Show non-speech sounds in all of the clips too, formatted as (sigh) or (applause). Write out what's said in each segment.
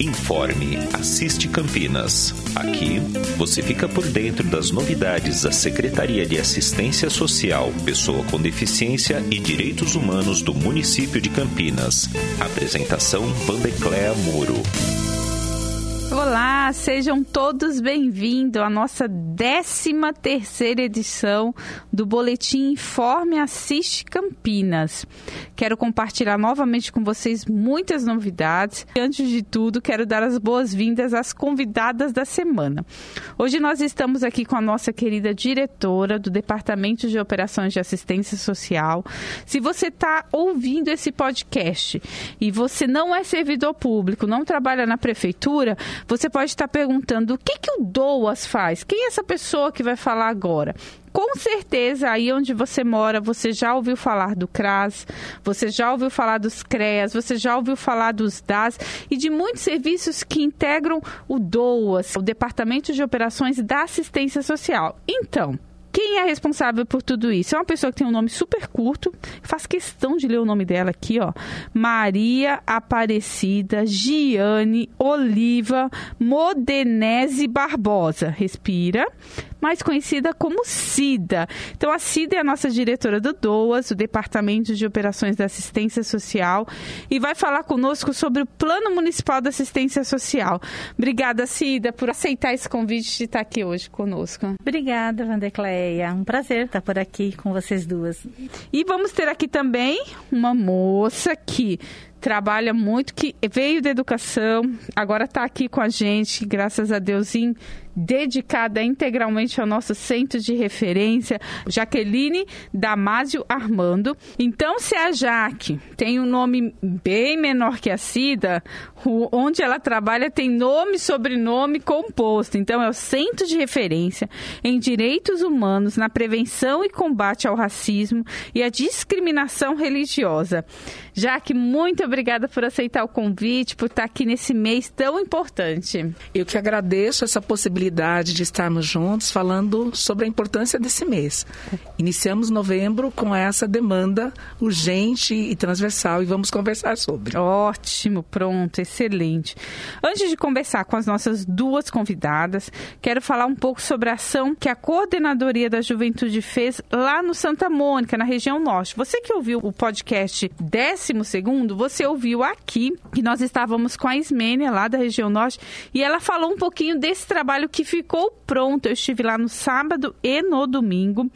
Informe Assiste Campinas. Aqui você fica por dentro das novidades da Secretaria de Assistência Social, Pessoa com Deficiência e Direitos Humanos do município de Campinas. Apresentação Vandecléa Muro. Olá, sejam todos bem-vindos à nossa 13 terceira edição do Boletim Informe Assiste Campinas. Quero compartilhar novamente com vocês muitas novidades. Antes de tudo, quero dar as boas-vindas às convidadas da semana. Hoje nós estamos aqui com a nossa querida diretora do Departamento de Operações de Assistência Social. Se você está ouvindo esse podcast e você não é servidor público, não trabalha na prefeitura, você pode estar perguntando o que, que o DOAS faz? Quem é essa pessoa que vai falar agora? Com certeza, aí onde você mora, você já ouviu falar do CRAS, você já ouviu falar dos CREAS, você já ouviu falar dos DAS e de muitos serviços que integram o DOAS, o Departamento de Operações da Assistência Social. Então, quem é responsável por tudo isso? É uma pessoa que tem um nome super curto. Faz questão de ler o nome dela aqui, ó. Maria Aparecida Giane Oliva Modenese Barbosa. Respira mais conhecida como CIDA. Então, a CIDA é a nossa diretora do DOAS, o Departamento de Operações da Assistência Social, e vai falar conosco sobre o Plano Municipal da Assistência Social. Obrigada, CIDA, por aceitar esse convite de estar aqui hoje conosco. Obrigada, Vandecleia. Um prazer estar por aqui com vocês duas. E vamos ter aqui também uma moça que trabalha muito, que veio da educação, agora está aqui com a gente, graças a Deus, em dedicada integralmente ao nosso centro de referência, Jaqueline Damásio Armando. Então, se a Jaque tem um nome bem menor que a Cida, onde ela trabalha tem nome e sobrenome composto. Então, é o Centro de Referência em Direitos Humanos na Prevenção e Combate ao Racismo e à Discriminação Religiosa. Jaque, muito obrigada por aceitar o convite, por estar aqui nesse mês tão importante. Eu que agradeço essa possibilidade de estarmos juntos falando sobre a importância desse mês. Iniciamos novembro com essa demanda urgente e transversal e vamos conversar sobre. Ótimo, pronto, excelente. Antes de conversar com as nossas duas convidadas, quero falar um pouco sobre a ação que a Coordenadoria da Juventude fez lá no Santa Mônica, na região norte. Você que ouviu o podcast 12 você ouviu aqui que nós estávamos com a Ismênia lá da região norte e ela falou um pouquinho desse trabalho que que ficou pronto. Eu estive lá no sábado e no domingo.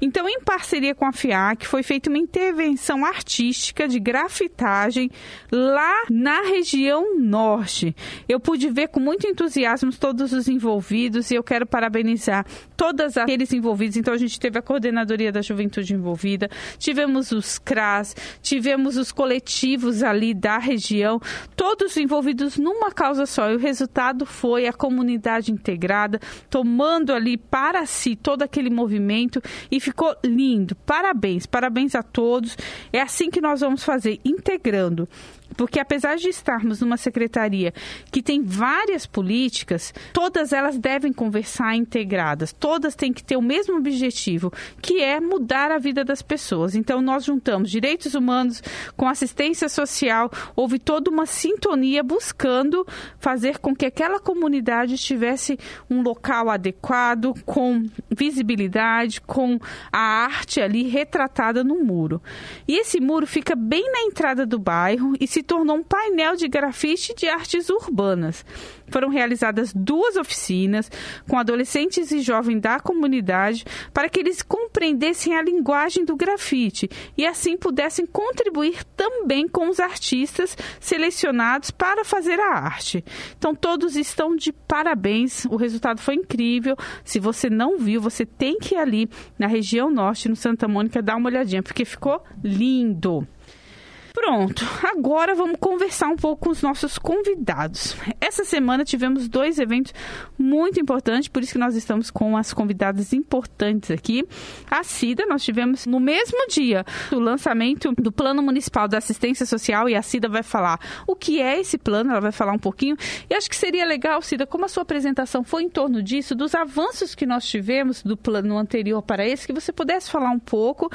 Então, em parceria com a FIAC, foi feita uma intervenção artística de grafitagem lá na região norte. Eu pude ver com muito entusiasmo todos os envolvidos e eu quero parabenizar todos aqueles envolvidos. Então, a gente teve a coordenadoria da juventude envolvida, tivemos os CRAS, tivemos os coletivos ali da região, todos envolvidos numa causa só. E o resultado foi a comunidade integrada tomando ali para si todo aquele movimento e ficou lindo. Parabéns, parabéns a todos. É assim que nós vamos fazer, integrando porque apesar de estarmos numa secretaria que tem várias políticas, todas elas devem conversar integradas, todas têm que ter o mesmo objetivo, que é mudar a vida das pessoas. Então nós juntamos direitos humanos com assistência social, houve toda uma sintonia buscando fazer com que aquela comunidade tivesse um local adequado, com visibilidade, com a arte ali retratada no muro. E esse muro fica bem na entrada do bairro e se tornou um painel de grafite de artes urbanas. Foram realizadas duas oficinas com adolescentes e jovens da comunidade para que eles compreendessem a linguagem do grafite e assim pudessem contribuir também com os artistas selecionados para fazer a arte. Então todos estão de parabéns, o resultado foi incrível. Se você não viu, você tem que ir ali na região norte, no Santa Mônica, dar uma olhadinha, porque ficou lindo. Pronto, agora vamos conversar um pouco com os nossos convidados. Essa semana tivemos dois eventos muito importantes, por isso que nós estamos com as convidadas importantes aqui. A CIDA, nós tivemos no mesmo dia o lançamento do Plano Municipal da Assistência Social e a CIDA vai falar o que é esse plano, ela vai falar um pouquinho. E acho que seria legal, CIDA, como a sua apresentação foi em torno disso, dos avanços que nós tivemos do plano anterior para esse, que você pudesse falar um pouco.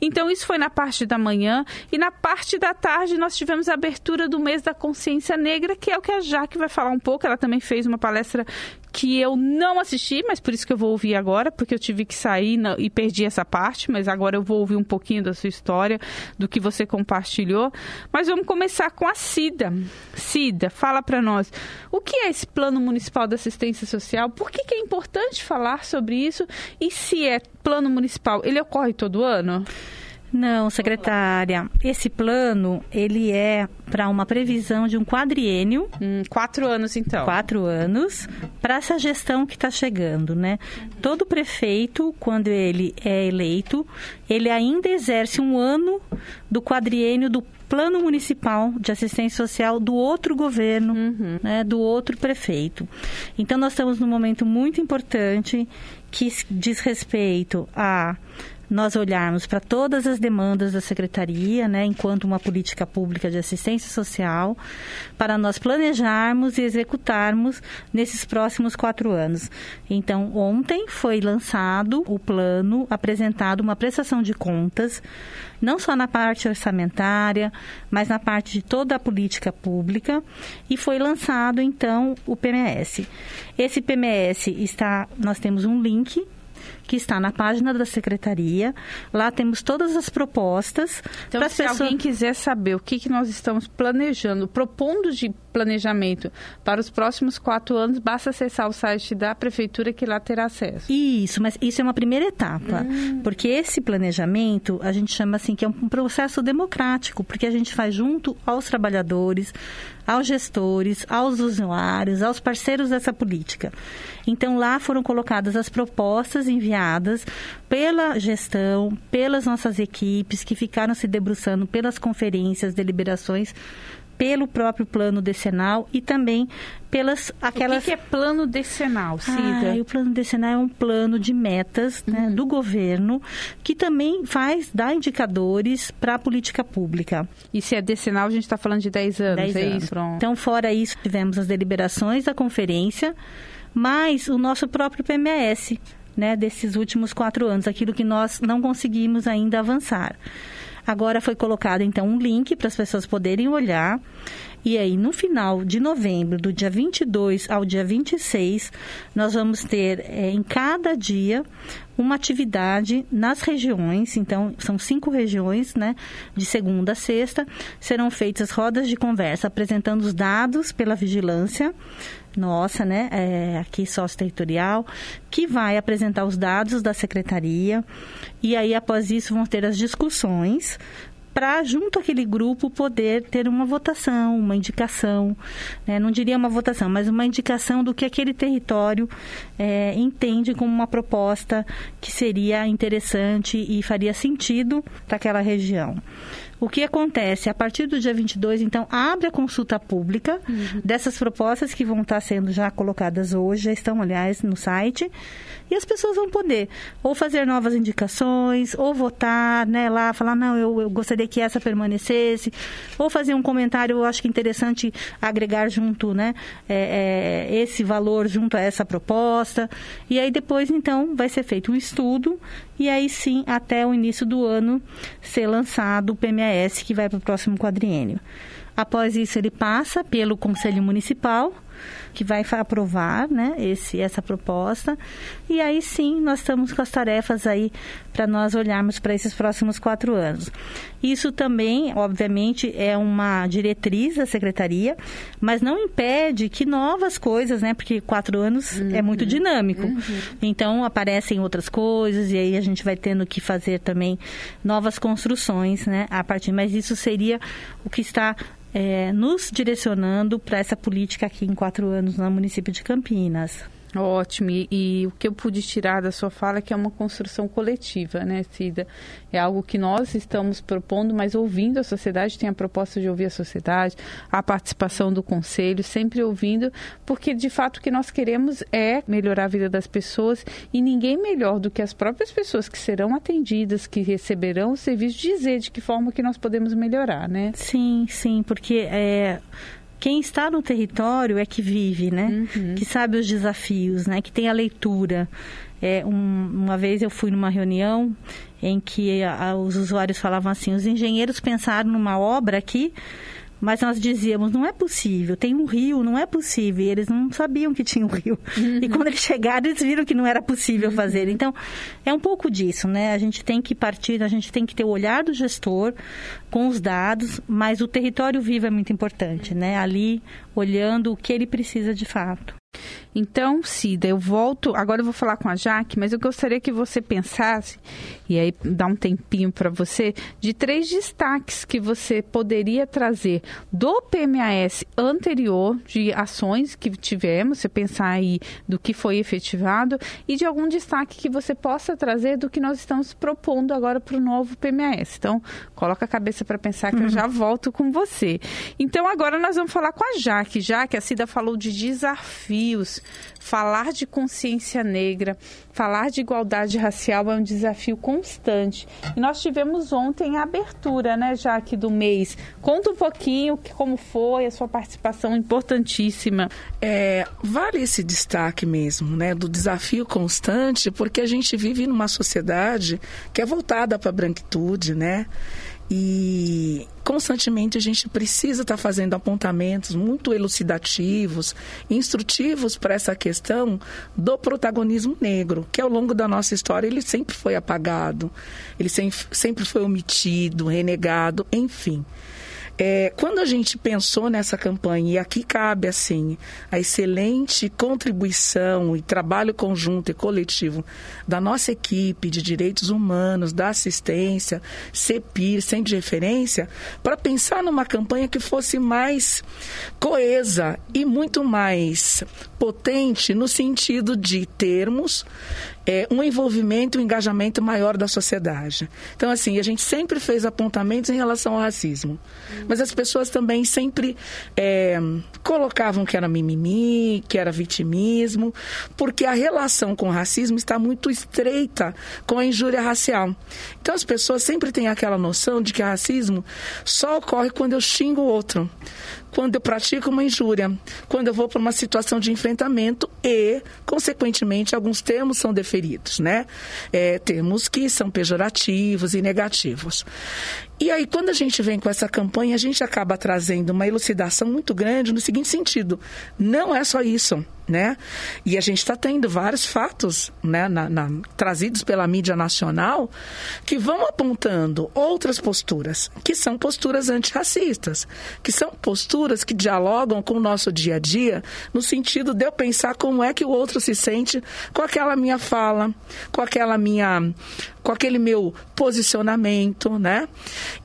Então, isso foi na parte da manhã e na parte da da tarde, nós tivemos a abertura do mês da consciência negra, que é o que a Jaque vai falar um pouco. Ela também fez uma palestra que eu não assisti, mas por isso que eu vou ouvir agora, porque eu tive que sair e perdi essa parte, mas agora eu vou ouvir um pouquinho da sua história, do que você compartilhou. Mas vamos começar com a Cida. Cida, fala para nós, o que é esse Plano Municipal de Assistência Social? Por que, que é importante falar sobre isso? E se é plano municipal, ele ocorre todo ano? Não, secretária. Esse plano, ele é para uma previsão de um quadriênio. Hum, quatro anos, então. Quatro anos, para essa gestão que está chegando, né? Todo prefeito, quando ele é eleito, ele ainda exerce um ano do quadriênio do plano municipal de assistência social do outro governo, uhum. né, do outro prefeito. Então, nós estamos num momento muito importante que diz respeito a nós olharmos para todas as demandas da secretaria, né, enquanto uma política pública de assistência social, para nós planejarmos e executarmos nesses próximos quatro anos. Então, ontem foi lançado o plano, apresentado uma prestação de contas, não só na parte orçamentária, mas na parte de toda a política pública, e foi lançado então o PMS. Esse PMS está, nós temos um link que está na página da secretaria. Lá temos todas as propostas. Então, se pessoas... alguém quiser saber o que, que nós estamos planejando, propondo de planejamento para os próximos quatro anos, basta acessar o site da prefeitura que lá terá acesso. Isso, mas isso é uma primeira etapa, hum. porque esse planejamento a gente chama assim que é um processo democrático, porque a gente faz junto aos trabalhadores, aos gestores, aos usuários, aos parceiros dessa política. Então lá foram colocadas as propostas enviadas pela gestão, pelas nossas equipes que ficaram se debruçando pelas conferências, deliberações pelo próprio plano decenal e também pelas aquelas. O que, que é plano decenal, Cida? Ah, o plano decenal é um plano de metas né, uhum. do governo que também faz dá indicadores para a política pública. E se é decenal, a gente está falando de 10 anos, 10 é anos. isso? Então, fora isso, tivemos as deliberações da conferência, mais o nosso próprio PMS, né, desses últimos quatro anos, aquilo que nós não conseguimos ainda avançar. Agora foi colocado então um link para as pessoas poderem olhar. E aí, no final de novembro, do dia 22 ao dia 26, nós vamos ter é, em cada dia uma atividade nas regiões, então são cinco regiões, né? De segunda a sexta, serão feitas rodas de conversa apresentando os dados pela vigilância nossa, né, é, aqui sócio-territorial, que vai apresentar os dados da secretaria e aí após isso vão ter as discussões para, junto àquele grupo, poder ter uma votação, uma indicação, né? não diria uma votação, mas uma indicação do que aquele território é, entende como uma proposta que seria interessante e faria sentido para aquela região. O que acontece? A partir do dia 22, então, abre a consulta pública uhum. dessas propostas que vão estar sendo já colocadas hoje, já estão, aliás, no site, e as pessoas vão poder ou fazer novas indicações, ou votar, né, lá, falar, não, eu, eu gostaria que essa permanecesse, ou fazer um comentário, eu acho que interessante agregar junto, né, é, é, esse valor junto a essa proposta, e aí depois, então, vai ser feito um estudo, e aí sim, até o início do ano, ser lançado o PMAS, que vai para o próximo quadriênio. Após isso, ele passa pelo Conselho Municipal, que vai aprovar né, esse, essa proposta. E aí sim, nós estamos com as tarefas aí para nós olharmos para esses próximos quatro anos. Isso também, obviamente, é uma diretriz da secretaria, mas não impede que novas coisas, né? Porque quatro anos uhum. é muito uhum. dinâmico. Uhum. Então aparecem outras coisas e aí a gente vai tendo que fazer também novas construções, né? A partir, mas isso seria o que está é, nos direcionando para essa política aqui em quatro anos no município de Campinas. Ótimo. E, e, o que eu pude tirar da sua fala é que é uma construção coletiva, né, Cida? É algo que nós estamos propondo, mas ouvindo a sociedade, tem a proposta de ouvir a sociedade, a participação do conselho, sempre ouvindo, porque de fato o que nós queremos é melhorar a vida das pessoas e ninguém melhor do que as próprias pessoas que serão atendidas, que receberão o serviço, dizer de que forma que nós podemos melhorar, né? Sim, sim, porque é, quem está no território é que vive, né? Uhum. Que sabe os desafios, né? Que tem a leitura. É, um, uma vez eu fui numa reunião em que a, os usuários falavam assim: os engenheiros pensaram numa obra aqui mas nós dizíamos, não é possível, tem um rio, não é possível. E eles não sabiam que tinha um rio. Uhum. E quando eles chegaram, eles viram que não era possível fazer. Uhum. Então, é um pouco disso, né? A gente tem que partir, a gente tem que ter o olhar do gestor com os dados, mas o território vivo é muito importante, né? Ali, olhando o que ele precisa de fato. Então, Cida, eu volto. Agora eu vou falar com a Jaque, mas eu gostaria que você pensasse, e aí dá um tempinho para você, de três destaques que você poderia trazer do PMAS anterior, de ações que tivemos, você pensar aí do que foi efetivado, e de algum destaque que você possa trazer do que nós estamos propondo agora para o novo PMAS. Então, coloca a cabeça para pensar que uhum. eu já volto com você. Então, agora nós vamos falar com a Jaque. Jaque, a Cida falou de desafios Falar de consciência negra, falar de igualdade racial é um desafio constante. E nós tivemos ontem a abertura, né, Jaque, do mês. Conta um pouquinho como foi a sua participação importantíssima. É, vale esse destaque mesmo, né, do desafio constante, porque a gente vive numa sociedade que é voltada para a branquitude, né? E constantemente a gente precisa estar tá fazendo apontamentos muito elucidativos, instrutivos para essa questão do protagonismo negro, que ao longo da nossa história ele sempre foi apagado, ele sempre foi omitido, renegado, enfim. É, quando a gente pensou nessa campanha, e aqui cabe assim a excelente contribuição e trabalho conjunto e coletivo da nossa equipe de direitos humanos, da assistência, CEPIR, sem de referência, para pensar numa campanha que fosse mais coesa e muito mais potente no sentido de termos é, um envolvimento, um engajamento maior da sociedade. Então, assim, a gente sempre fez apontamentos em relação ao racismo, mas as pessoas também sempre é, colocavam que era mimimi, que era vitimismo, porque a relação com o racismo está muito estreita com a injúria racial. Então, as pessoas sempre têm aquela noção de que racismo só ocorre quando eu xingo o outro quando eu pratico uma injúria, quando eu vou para uma situação de enfrentamento e, consequentemente, alguns termos são deferidos, né? É, termos que são pejorativos e negativos. E aí, quando a gente vem com essa campanha, a gente acaba trazendo uma elucidação muito grande no seguinte sentido: não é só isso né? E a gente está tendo vários fatos, né, na, na, trazidos pela mídia nacional, que vão apontando outras posturas, que são posturas antirracistas, que são posturas que dialogam com o nosso dia a dia, no sentido de eu pensar como é que o outro se sente com aquela minha fala, com aquela minha com aquele meu posicionamento, né?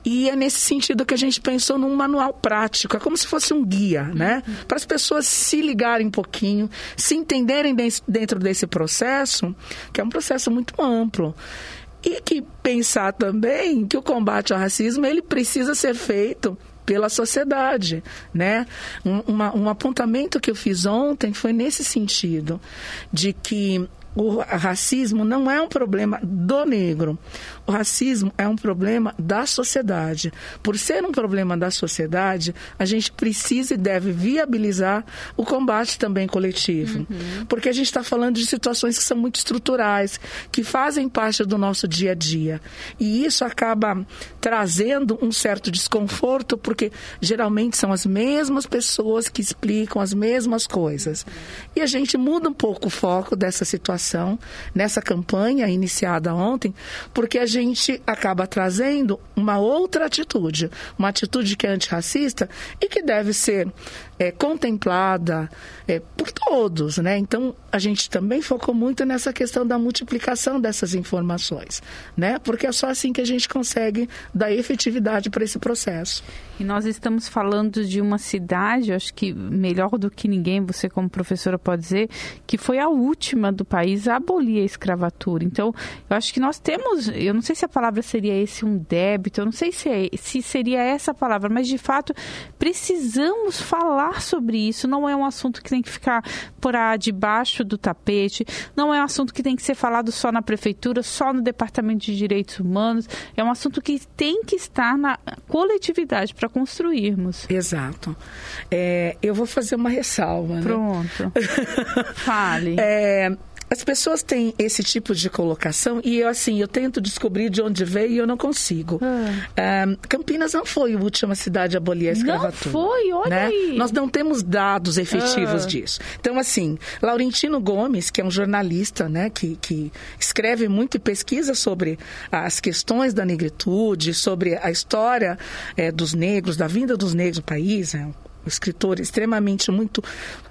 E é nesse sentido que a gente pensou num manual prático, é como se fosse um guia, né? Para as pessoas se ligarem um pouquinho, se entenderem dentro desse processo, que é um processo muito amplo. E que pensar também que o combate ao racismo ele precisa ser feito pela sociedade, né? Um, uma, um apontamento que eu fiz ontem foi nesse sentido, de que o racismo não é um problema do negro. O racismo é um problema da sociedade. Por ser um problema da sociedade, a gente precisa e deve viabilizar o combate também coletivo. Uhum. Porque a gente está falando de situações que são muito estruturais, que fazem parte do nosso dia a dia. E isso acaba trazendo um certo desconforto, porque geralmente são as mesmas pessoas que explicam as mesmas coisas. E a gente muda um pouco o foco dessa situação, nessa campanha iniciada ontem, porque a gente acaba trazendo uma outra atitude, uma atitude que é antirracista e que deve ser é, contemplada é, por todos, né? Então a gente também focou muito nessa questão da multiplicação dessas informações, né? Porque é só assim que a gente consegue dar efetividade para esse processo. E nós estamos falando de uma cidade, acho que melhor do que ninguém, você como professora pode dizer, que foi a última do país a abolir a escravatura. Então, eu acho que nós temos, eu não sei se a palavra seria esse um débito, eu não sei se, é, se seria essa palavra, mas de fato precisamos falar sobre isso. Não é um assunto que tem que ficar por debaixo do tapete, não é um assunto que tem que ser falado só na prefeitura, só no departamento de direitos humanos. É um assunto que tem que estar na coletividade para construirmos. Exato. É, eu vou fazer uma ressalva. Né? Pronto. (laughs) Fale. É, as pessoas têm esse tipo de colocação e eu assim eu tento descobrir de onde veio e eu não consigo. Ah. Um, Campinas não foi a última cidade a abolir a escravatura. Não foi, olha né? aí. Nós não temos dados efetivos ah. disso. Então assim, Laurentino Gomes, que é um jornalista, né, que, que escreve muito e pesquisa sobre as questões da negritude, sobre a história é, dos negros, da vinda dos negros no país, é um escritor extremamente muito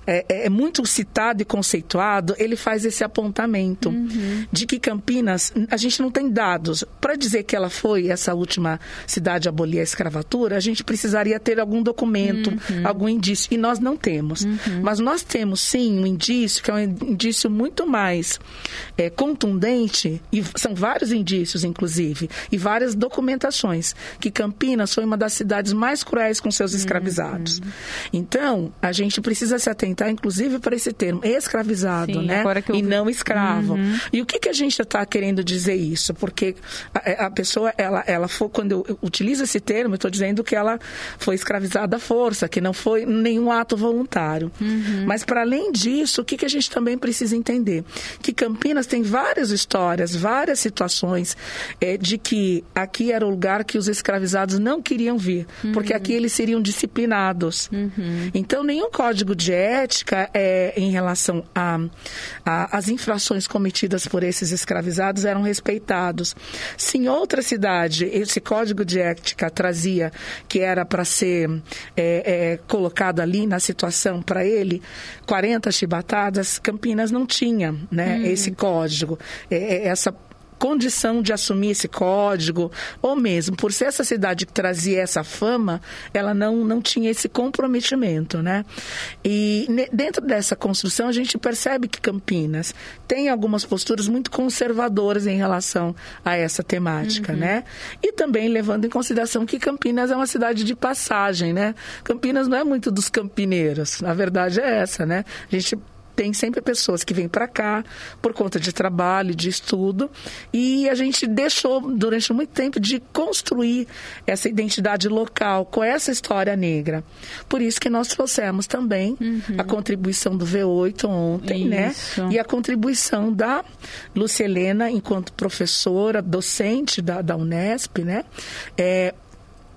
é, é, é, muito citado e conceituado, ele faz esse apontamento uhum. de que Campinas, a gente não tem dados. Para dizer que ela foi essa última cidade a abolir a escravatura, a gente precisaria ter algum documento, uhum. algum indício. E nós não temos. Uhum. Mas nós temos, sim, um indício, que é um indício muito mais é, contundente, e são vários indícios, inclusive, e várias documentações, que Campinas foi uma das cidades mais cruéis com seus escravizados. Uhum. Então, a gente precisa se atentar inclusive, para esse termo, escravizado, Sim, né? e não escravo. Uhum. E o que, que a gente está querendo dizer isso? Porque a, a, pessoa, ela, ela foi, quando eu utilizo esse termo, eu estou dizendo que ela foi escravizada à força, que não foi nenhum ato voluntário. Uhum. Mas, para além disso, o que, que a gente também precisa entender? Que Campinas tem várias histórias, várias situações é, de que aqui era o lugar que os escravizados não queriam vir, uhum. porque aqui eles seriam disciplinados. Uhum. Então, nenhum código de ética é, em relação às infrações cometidas por esses escravizados eram respeitados. Se em outra cidade esse código de ética trazia que era para ser é, é, colocado ali na situação para ele 40 chibatadas, Campinas não tinha né, hum. esse código, é, é, essa condição de assumir esse código, ou mesmo por ser essa cidade que trazia essa fama, ela não, não tinha esse comprometimento, né? E dentro dessa construção a gente percebe que Campinas tem algumas posturas muito conservadoras em relação a essa temática, uhum. né? E também levando em consideração que Campinas é uma cidade de passagem, né? Campinas não é muito dos campineiros, a verdade é essa, né? A gente tem sempre pessoas que vêm para cá por conta de trabalho, de estudo, e a gente deixou durante muito tempo de construir essa identidade local com essa história negra. Por isso que nós trouxemos também uhum. a contribuição do V8 ontem, né? isso. né? E a contribuição da Lúcia Helena, enquanto professora, docente da, da Unesp, né? É,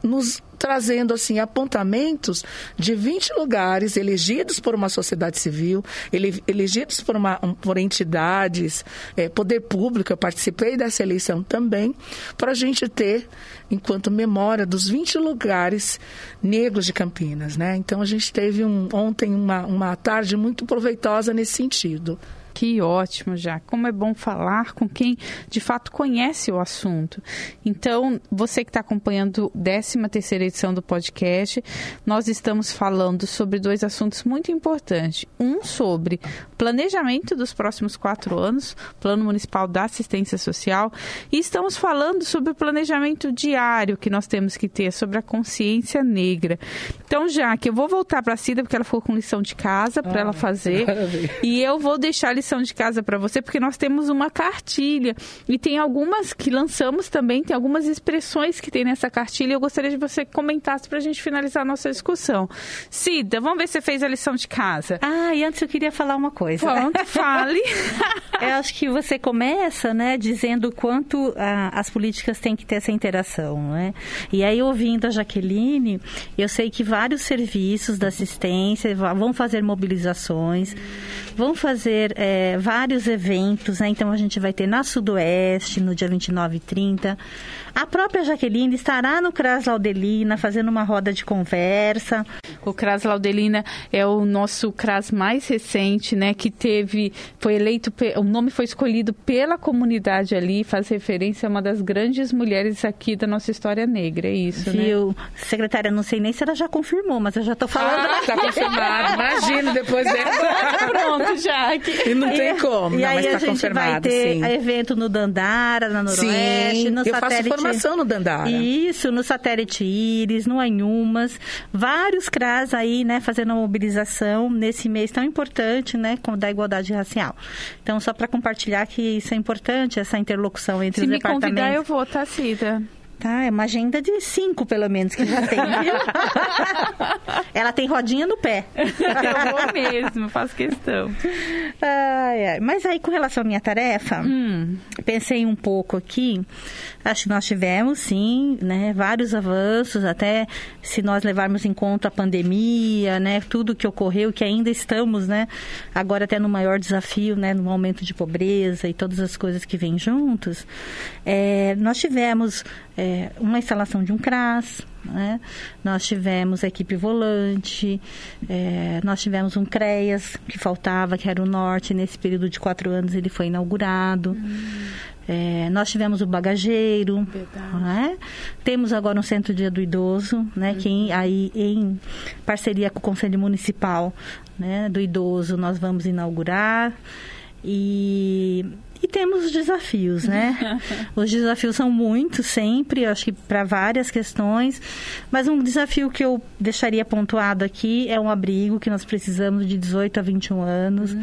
nos trazendo assim apontamentos de 20 lugares elegidos por uma sociedade civil, ele, elegidos por, uma, por entidades, é, poder público. Eu participei dessa eleição também, para a gente ter, enquanto memória, dos 20 lugares negros de Campinas. Né? Então a gente teve um, ontem uma, uma tarde muito proveitosa nesse sentido. Que ótimo, já. Como é bom falar com quem de fato conhece o assunto. Então, você que está acompanhando a 13 terceira edição do podcast, nós estamos falando sobre dois assuntos muito importantes. Um sobre planejamento dos próximos quatro anos, Plano Municipal da Assistência Social, e estamos falando sobre o planejamento diário que nós temos que ter sobre a consciência negra. Então, já que eu vou voltar para a Cida, porque ela ficou com lição de casa para ah, ela fazer, maravilha. e eu vou deixar a lição de casa para você, porque nós temos uma cartilha e tem algumas que lançamos também, tem algumas expressões que tem nessa cartilha. Eu gostaria de você comentasse para a gente finalizar a nossa discussão. Cida, vamos ver se você fez a lição de casa. Ah, e antes eu queria falar uma coisa. Pronto, (laughs) fale. eu acho que você começa, né, dizendo quanto ah, as políticas têm que ter essa interação, né? E aí, ouvindo a Jaqueline, eu sei que vários serviços da assistência vão fazer mobilizações, vão fazer é, vários eventos, né? Então a gente vai ter na Sudoeste, no dia 29 e 30. A própria Jaqueline estará no CRAS Laudelina fazendo uma roda de conversa. O CRAS Laudelina é o nosso CRAS mais recente, né? Que teve, foi eleito, o nome foi escolhido pela comunidade ali, faz referência a uma das grandes mulheres aqui da nossa história negra, é isso, né? Viu? né? Secretária, não sei nem se ela já confirmou, mas eu já estou falando. Ah, tá confirmado, (laughs) imagina depois dela. Pronto, Jaque. E não tem como, e não, aí mas tá a gente confirmado, vai ter sim. evento no Dandara, na Noroeste, sim, no eu satélite. Faço formação no Dandara. Isso, no satélite Íris, no Anhumas, vários CRAS aí, né, fazendo a mobilização nesse mês tão importante, né, da igualdade racial. Então, só para compartilhar que isso é importante, essa interlocução entre Se os departamentos. Se me convidar, eu vou, tá, Cida? Tá, é uma agenda de cinco, pelo menos, que já tem. viu? (laughs) Ela tem rodinha no pé. Eu vou mesmo, faço questão. Ai, ai. Mas aí, com relação à minha tarefa, Hum, pensei um pouco aqui. Acho que nós tivemos, sim, né, vários avanços, até se nós levarmos em conta a pandemia, né, tudo que ocorreu, que ainda estamos, né, agora até no maior desafio, né, no aumento de pobreza e todas as coisas que vêm juntos. É, nós tivemos é, uma instalação de um CRAS, né? Nós tivemos a equipe volante, é, nós tivemos um CREAS que faltava, que era o norte. Nesse período de quatro anos ele foi inaugurado. É, nós tivemos o bagageiro, né? temos agora um centro dia do idoso, né? Que em- aí em parceria com o Conselho Municipal, né? Do idoso nós vamos inaugurar e e temos os desafios, né? (laughs) Os desafios são muitos sempre, eu acho que para várias questões, mas um desafio que eu deixaria pontuado aqui é um abrigo que nós precisamos de 18 a 21 anos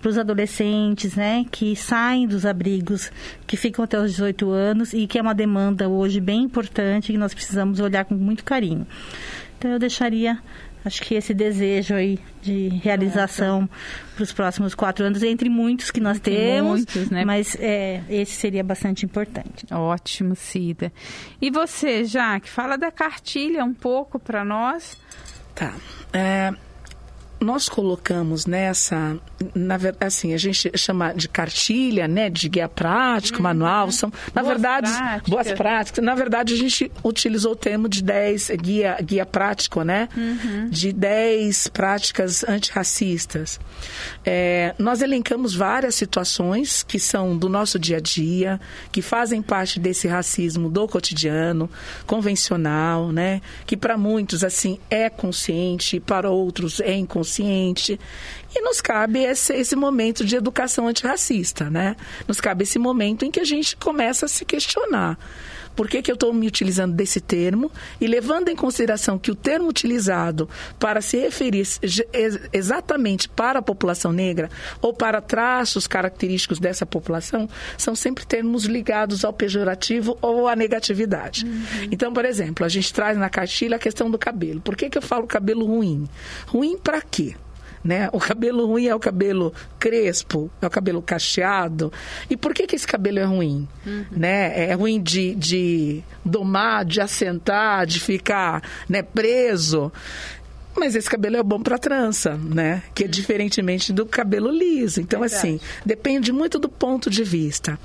para os adolescentes, né, que saem dos abrigos, que ficam até os 18 anos e que é uma demanda hoje bem importante que nós precisamos olhar com muito carinho. Então eu deixaria Acho que esse desejo aí de realização para os próximos quatro anos, entre muitos que nós Tem temos, muitos, né? mas é, esse seria bastante importante. ótimo, Cida. E você, Jaque, fala da cartilha um pouco para nós. Tá. É, nós colocamos nessa, na verdade, assim, a gente chama de cartilha, né, de guia prático, manual, são, na Boas verdade, práticas. boas práticas. Na verdade, a gente utilizou o termo de 10 guia, guia prático, né, de 10 práticas antirracistas. É, nós elencamos várias situações que são do nosso dia a dia, que fazem parte desse racismo do cotidiano, convencional, né, que para muitos, assim, é consciente, para outros é inconsciente. E nos cabe esse, esse momento de educação antirracista, né? Nos cabe esse momento em que a gente começa a se questionar. Por que, que eu estou me utilizando desse termo? E levando em consideração que o termo utilizado para se referir exatamente para a população negra ou para traços característicos dessa população são sempre termos ligados ao pejorativo ou à negatividade. Então, por exemplo, a gente traz na cartilha a questão do cabelo. Por que, que eu falo cabelo ruim? Ruim para quê? Né? O cabelo ruim é o cabelo crespo, é o cabelo cacheado. E por que, que esse cabelo é ruim? Né? É ruim de, de domar, de assentar, de ficar né, preso. Mas esse cabelo é bom para trança, né? Que é diferentemente do cabelo liso. Então, assim, depende muito do ponto de vista.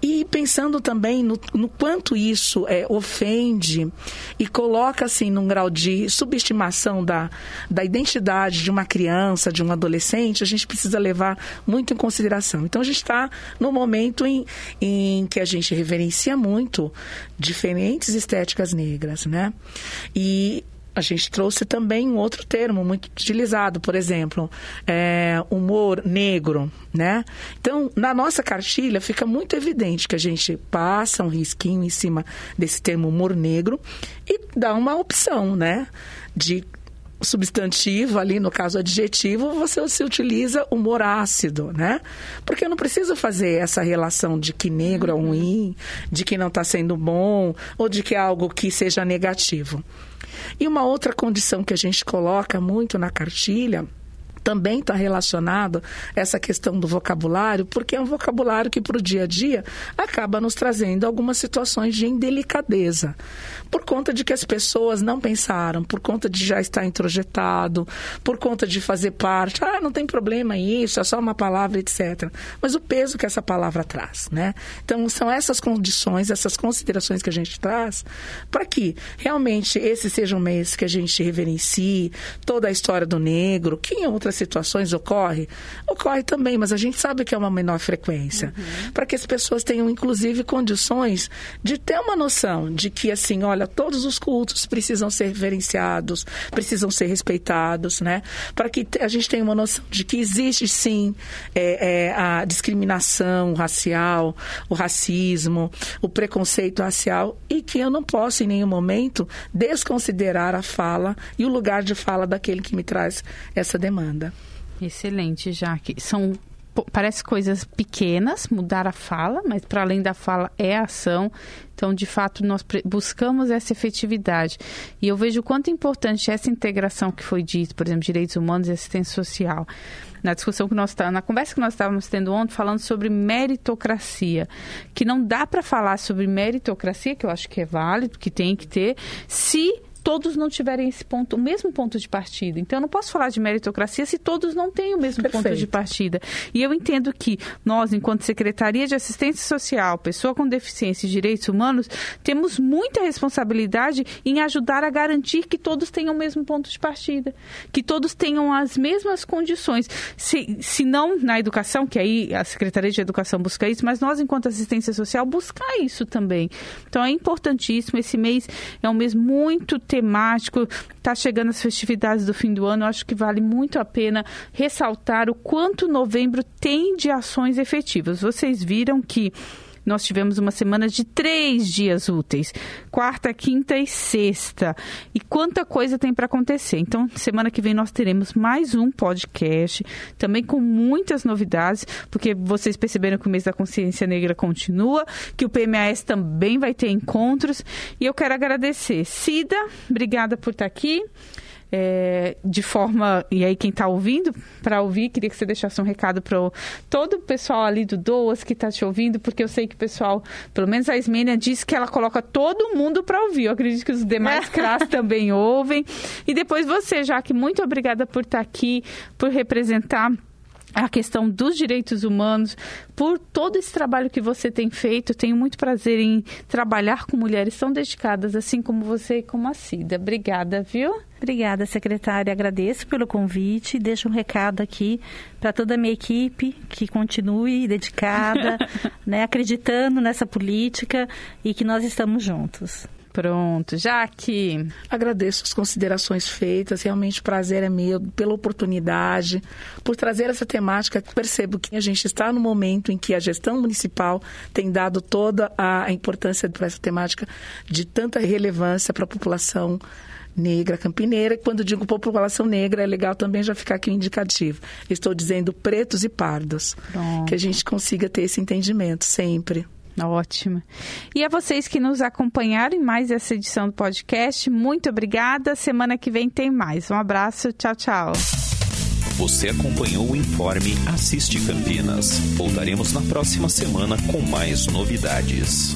E pensando também no, no quanto isso é, ofende e coloca, assim, num grau de subestimação da, da identidade de uma criança, de um adolescente, a gente precisa levar muito em consideração. Então, a gente está no momento em, em que a gente reverencia muito diferentes estéticas negras, né? E a gente trouxe também um outro termo muito utilizado, por exemplo, é, humor negro, né? Então, na nossa cartilha fica muito evidente que a gente passa um risquinho em cima desse termo humor negro e dá uma opção, né? De substantivo ali, no caso adjetivo, você se utiliza humor ácido, né? Porque eu não preciso fazer essa relação de que negro é ruim, de que não está sendo bom, ou de que é algo que seja negativo. E uma outra condição que a gente coloca muito na cartilha também está relacionado essa questão do vocabulário, porque é um vocabulário que para o dia a dia acaba nos trazendo algumas situações de indelicadeza, por conta de que as pessoas não pensaram, por conta de já estar introjetado, por conta de fazer parte, ah, não tem problema isso, é só uma palavra, etc. Mas o peso que essa palavra traz, né? Então são essas condições, essas considerações que a gente traz para que realmente esse seja um mês que a gente reverencie toda a história do negro, que em outras situações ocorre, ocorre também, mas a gente sabe que é uma menor frequência, para que as pessoas tenham inclusive condições de ter uma noção de que assim, olha, todos os cultos precisam ser reverenciados, precisam ser respeitados, né? Para que a gente tenha uma noção de que existe sim é, é, a discriminação racial, o racismo, o preconceito racial e que eu não posso em nenhum momento desconsiderar a fala e o lugar de fala daquele que me traz essa demanda. Excelente, Jaque. São parece coisas pequenas, mudar a fala, mas para além da fala é a ação. Então, de fato, nós buscamos essa efetividade. E eu vejo o quanto é importante essa integração que foi dito, por exemplo, direitos humanos e assistência social. Na discussão que nós tá, na conversa que nós estávamos tendo ontem, falando sobre meritocracia, que não dá para falar sobre meritocracia, que eu acho que é válido, que tem que ter, se todos não tiverem esse ponto, o mesmo ponto de partida. Então, eu não posso falar de meritocracia se todos não têm o mesmo Perfeito. ponto de partida. E eu entendo que nós, enquanto Secretaria de Assistência Social, pessoa com deficiência e direitos humanos, temos muita responsabilidade em ajudar a garantir que todos tenham o mesmo ponto de partida, que todos tenham as mesmas condições. Se, se não na educação, que aí a Secretaria de Educação busca isso, mas nós, enquanto assistência social, buscar isso também. Então, é importantíssimo. Esse mês é um mês muito temático, está chegando as festividades do fim do ano, acho que vale muito a pena ressaltar o quanto novembro tem de ações efetivas. Vocês viram que nós tivemos uma semana de três dias úteis, quarta, quinta e sexta. E quanta coisa tem para acontecer. Então, semana que vem nós teremos mais um podcast, também com muitas novidades, porque vocês perceberam que o mês da consciência negra continua, que o PMAS também vai ter encontros. E eu quero agradecer. Cida, obrigada por estar aqui é, de forma. E aí, quem está ouvindo, para ouvir, queria que você deixasse um recado para todo o pessoal ali do Doas que está te ouvindo, porque eu sei que o pessoal, pelo menos a Ismênia, disse que ela coloca todo mundo para ouvir. Eu acredito que os demais (laughs) CRAS também ouvem. E depois você, Jaque, muito obrigada por estar tá aqui, por representar a questão dos direitos humanos, por todo esse trabalho que você tem feito. Tenho muito prazer em trabalhar com mulheres tão dedicadas, assim como você e como a Cida. Obrigada, viu? Obrigada, secretária. Agradeço pelo convite. Deixo um recado aqui para toda a minha equipe que continue dedicada, (laughs) né, acreditando nessa política e que nós estamos juntos. Pronto, Jaque. Agradeço as considerações feitas, realmente o prazer é meu pela oportunidade, por trazer essa temática. Percebo que a gente está no momento em que a gestão municipal tem dado toda a importância para essa temática de tanta relevância para a população negra campineira. Quando digo população negra, é legal também já ficar aqui o um indicativo. Estou dizendo pretos e pardos. Pronto. Que a gente consiga ter esse entendimento sempre. Ótimo. E a vocês que nos acompanharam em mais essa edição do podcast, muito obrigada. Semana que vem tem mais. Um abraço. Tchau, tchau. Você acompanhou o Informe Assiste Campinas. Voltaremos na próxima semana com mais novidades.